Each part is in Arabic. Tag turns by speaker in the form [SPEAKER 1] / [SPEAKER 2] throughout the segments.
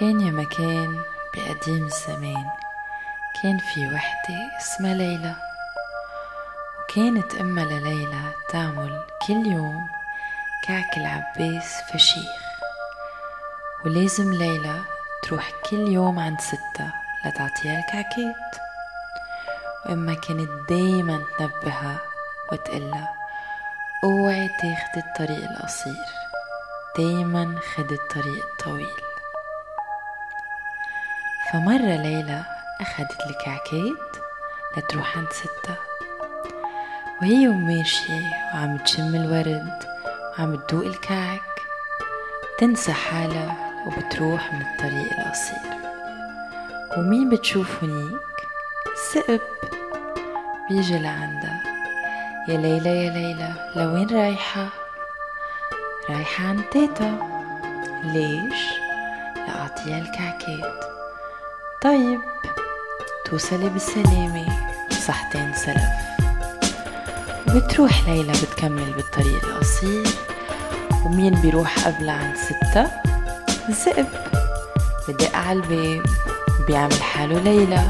[SPEAKER 1] كان يا مكان بقديم الزمان. كان في وحدة اسمها ليلى. وكانت أمها لليلى تعمل كل يوم كعك العباس فشيخ. ولازم ليلى تروح كل يوم عند ستها لتعطيها الكعكات. وأما كانت دايما تنبهها وتقلها أوعي تاخدي الطريق القصير. دايما خدي الطريق الطويل. فمرة ليلى أخدت الكعكات لتروح عند ستها وهي وماشية وعم تشم الورد وعم تدوق الكعك تنسى حالها وبتروح من الطريق القصير. ومين بتشوف هنيك؟ سقب بيجي لعندها. يا ليلى يا ليلى لوين رايحة؟ رايحة عند تيتا. ليش؟ لأعطيها الكعكات طيب. توصلي بالسلامة صحتين سلف. وبتروح ليلى بتكمل بالطريق القصير ومين بيروح قبل عند ستة؟ الذئب. بدق على الباب وبيعمل حاله ليلى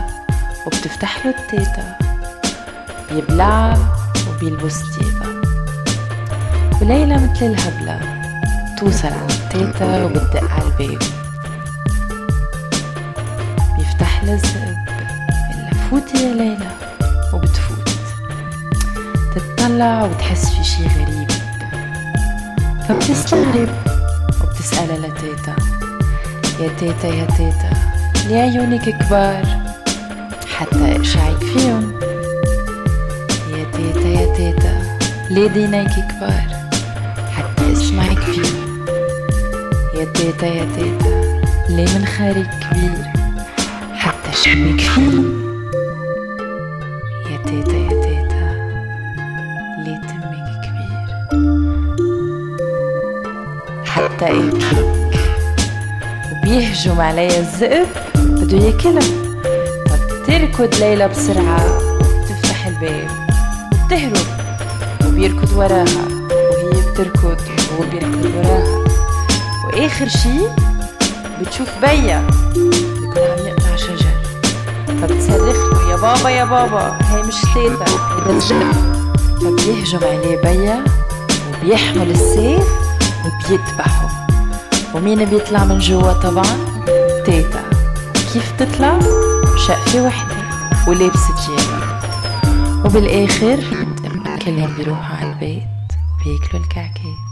[SPEAKER 1] وبتفتح له التيتا. بيبلعها وبيلبس تيبا وليلى مثل الهبلة توصل عند تيتا وبتدق على الباب الذئب إلا فوتي يا ليلى وبتفوت. تتطلع وبتحس في شي غريب. فبتستغرب وبتسألها لتيتا يا تيتا يا تيتا ليه عيونك كبار؟ حتى اقشعك فيهم. يا تيتا يا تيتا ليه دينيك كبار؟ حتى إسمعك فيهم. يا تيتا يا تيتا ليه منخارك كبير؟ فيه يا تيتا يا تيتا ليه تمك كبير. حتى اكلك وبيهجم عليها الذئب بده ياكلها فبتركض ليلى بسرعة بتفتح الباب. وبتهرب وبيركض وراها. وهي بتركض وهو بيركض وراها. وإخر شي بتشوف بيا. بيكون عم فبتصرخ. له يا بابا يا بابا هي مش تيتا هي بتجنب فبيهجم عليه بيا وبيحمل السيف وبيذبحه. ومين بيطلع من جوا طبعا؟ تيتا. كيف تطلع؟ شقفة وحدة ولابسة جيبها وبالآخر كلهم بيروحوا على البيت وبياكلوا الكعكات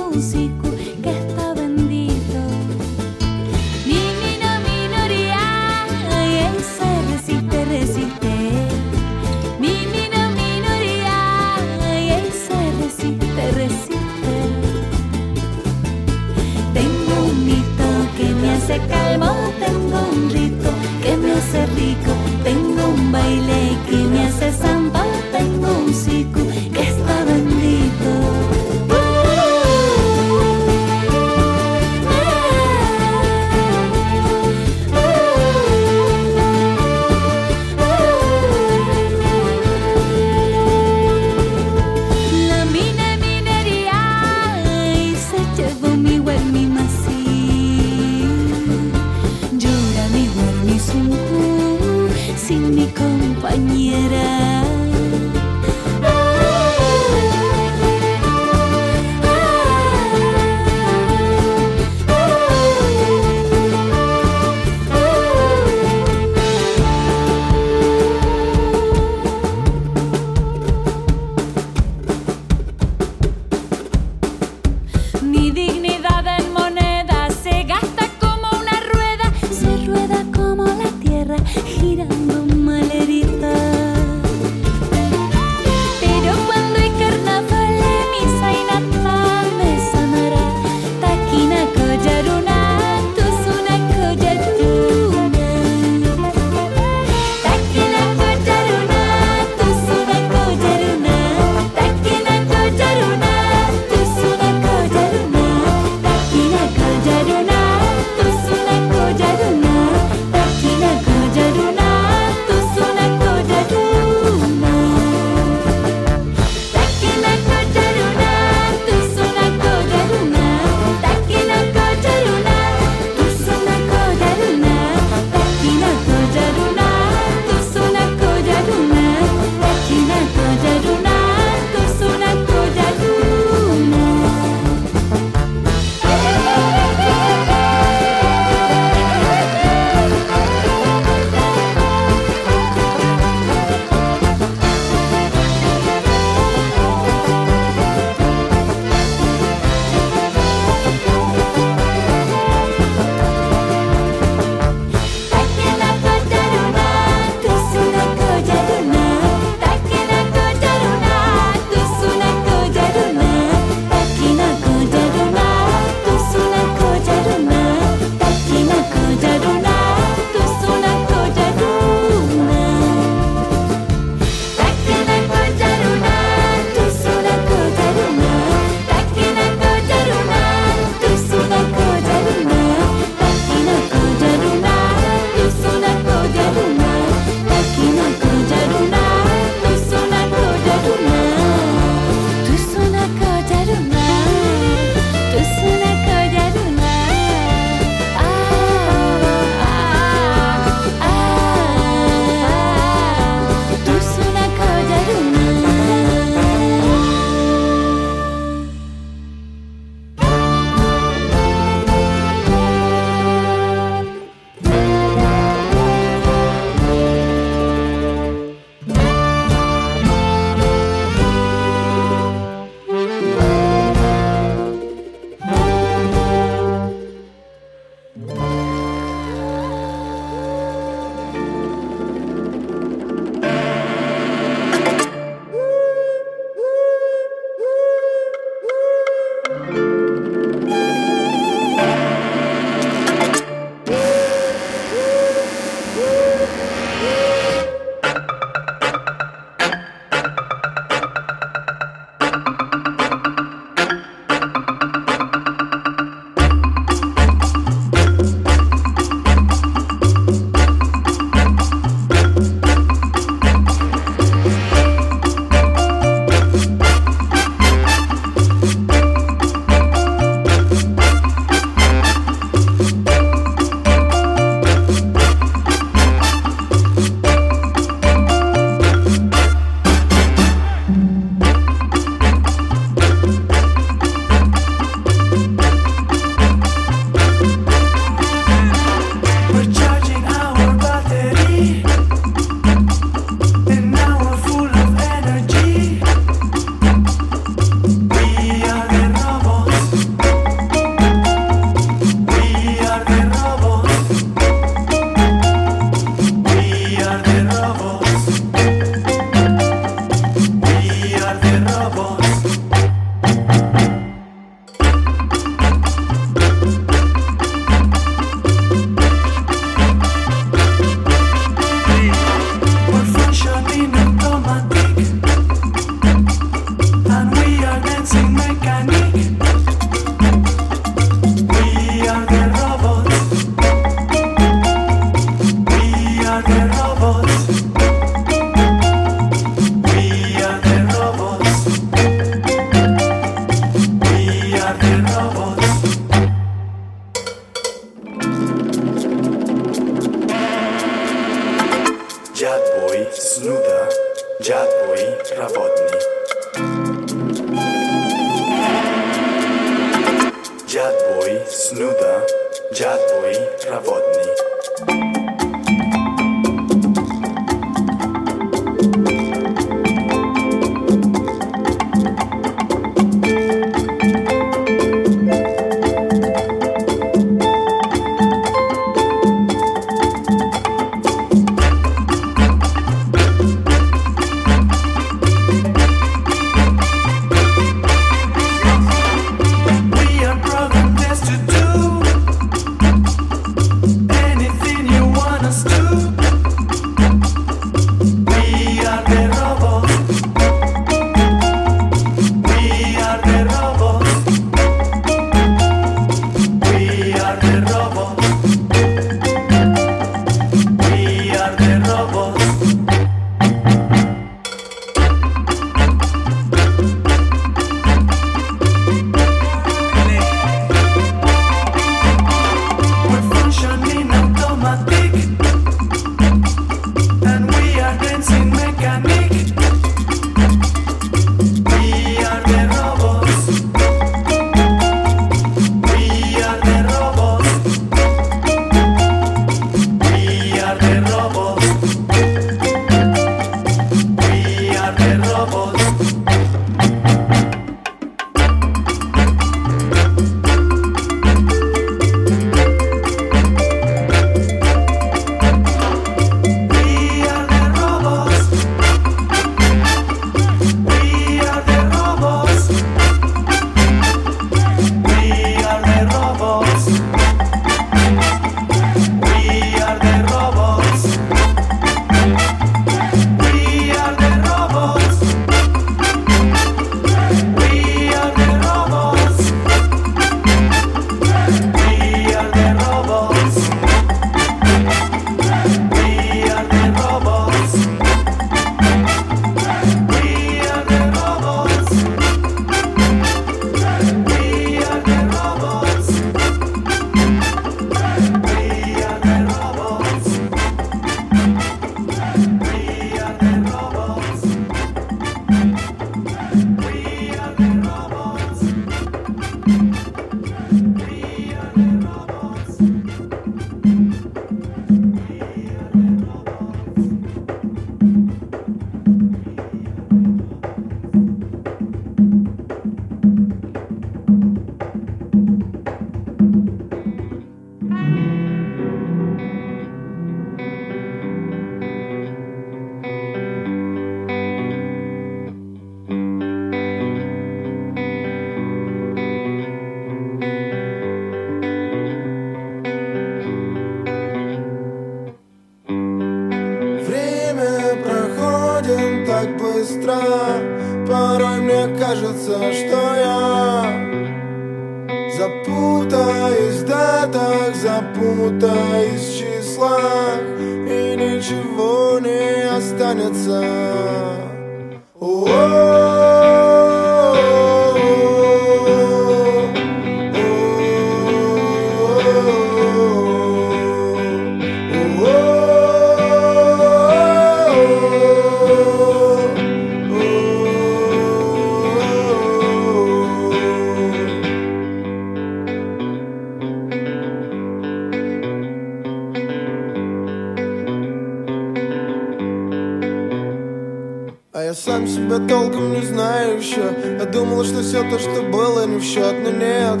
[SPEAKER 2] думал, что все то, что было, не в счет, но нет.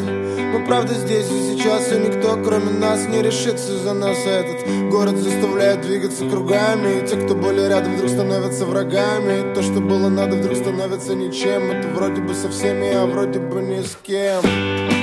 [SPEAKER 2] Мы правда здесь и сейчас, и никто, кроме нас, не решится за нас. А этот город заставляет двигаться кругами. И те, кто были рядом, вдруг становятся врагами. И то, что было надо, вдруг становится ничем. Это вроде бы со всеми, а вроде бы ни с кем.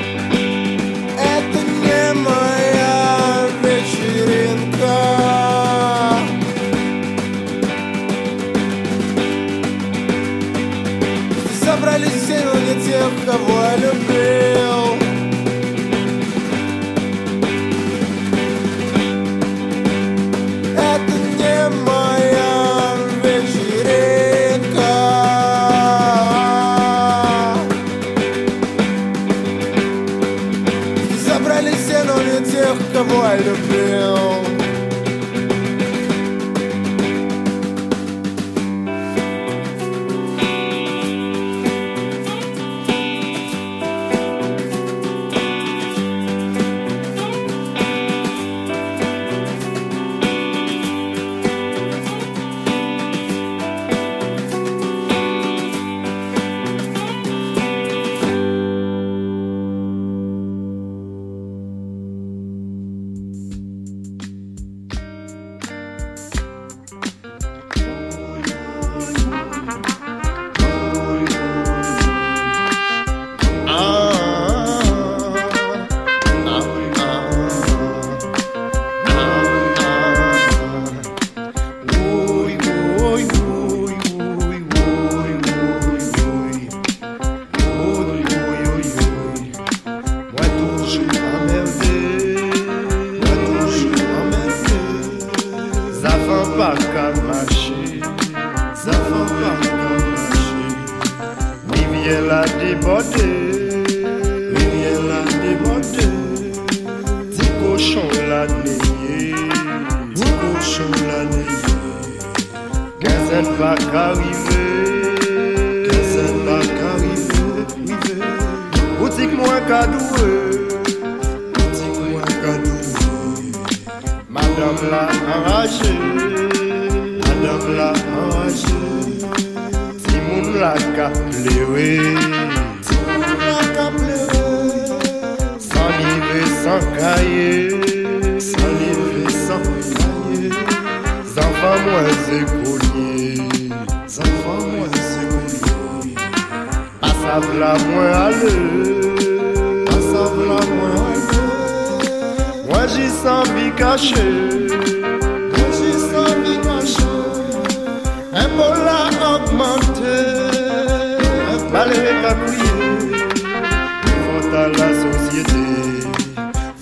[SPEAKER 3] bébé.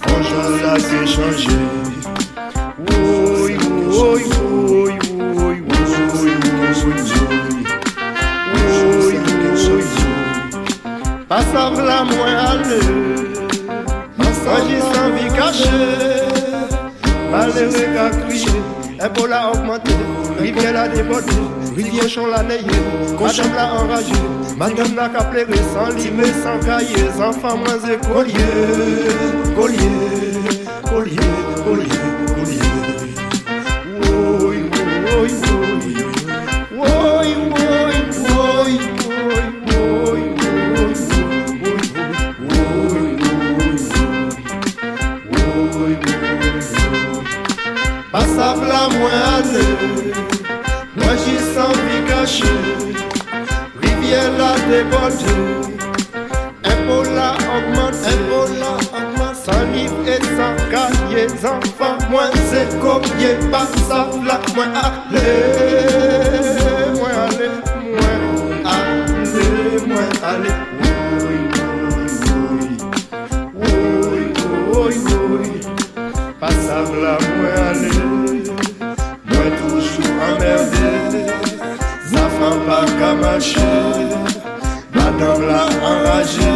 [SPEAKER 3] Bonjour là, c'est changé. Oui, oui, oui, oui, Pas la moins aller, moi j'ai sans vie cachée, qu'à. Ebola augmenté. Rivière l'a débordé. Rivière chon l'a nayé. Madame l'a enragé. Madame l'a pleuré. Sans livre, sans cahier. Enfants moins écoliers. Collier, collier, collier, collier. moazeu Mwen jisan vi kachou Rivye la debojou Ebola augmente Saniv e sanka ye zanfa Mwen se kopye pasa la Mwen ale Mwen ale Mwen ale Mwen ale Oye oye oye Oye oye oye Pasa la mwen qu'à. Madame l'a enragé,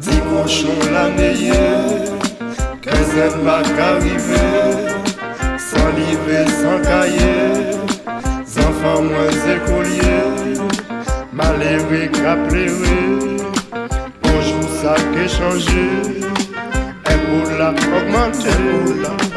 [SPEAKER 3] dit cochon l'a nayé, qu'elle n'aime pas qu'arriver, sans livre, sans cahier, enfants moins écoliers, malheureux qu'à bonjour ça qui changé, un pour la augmenté.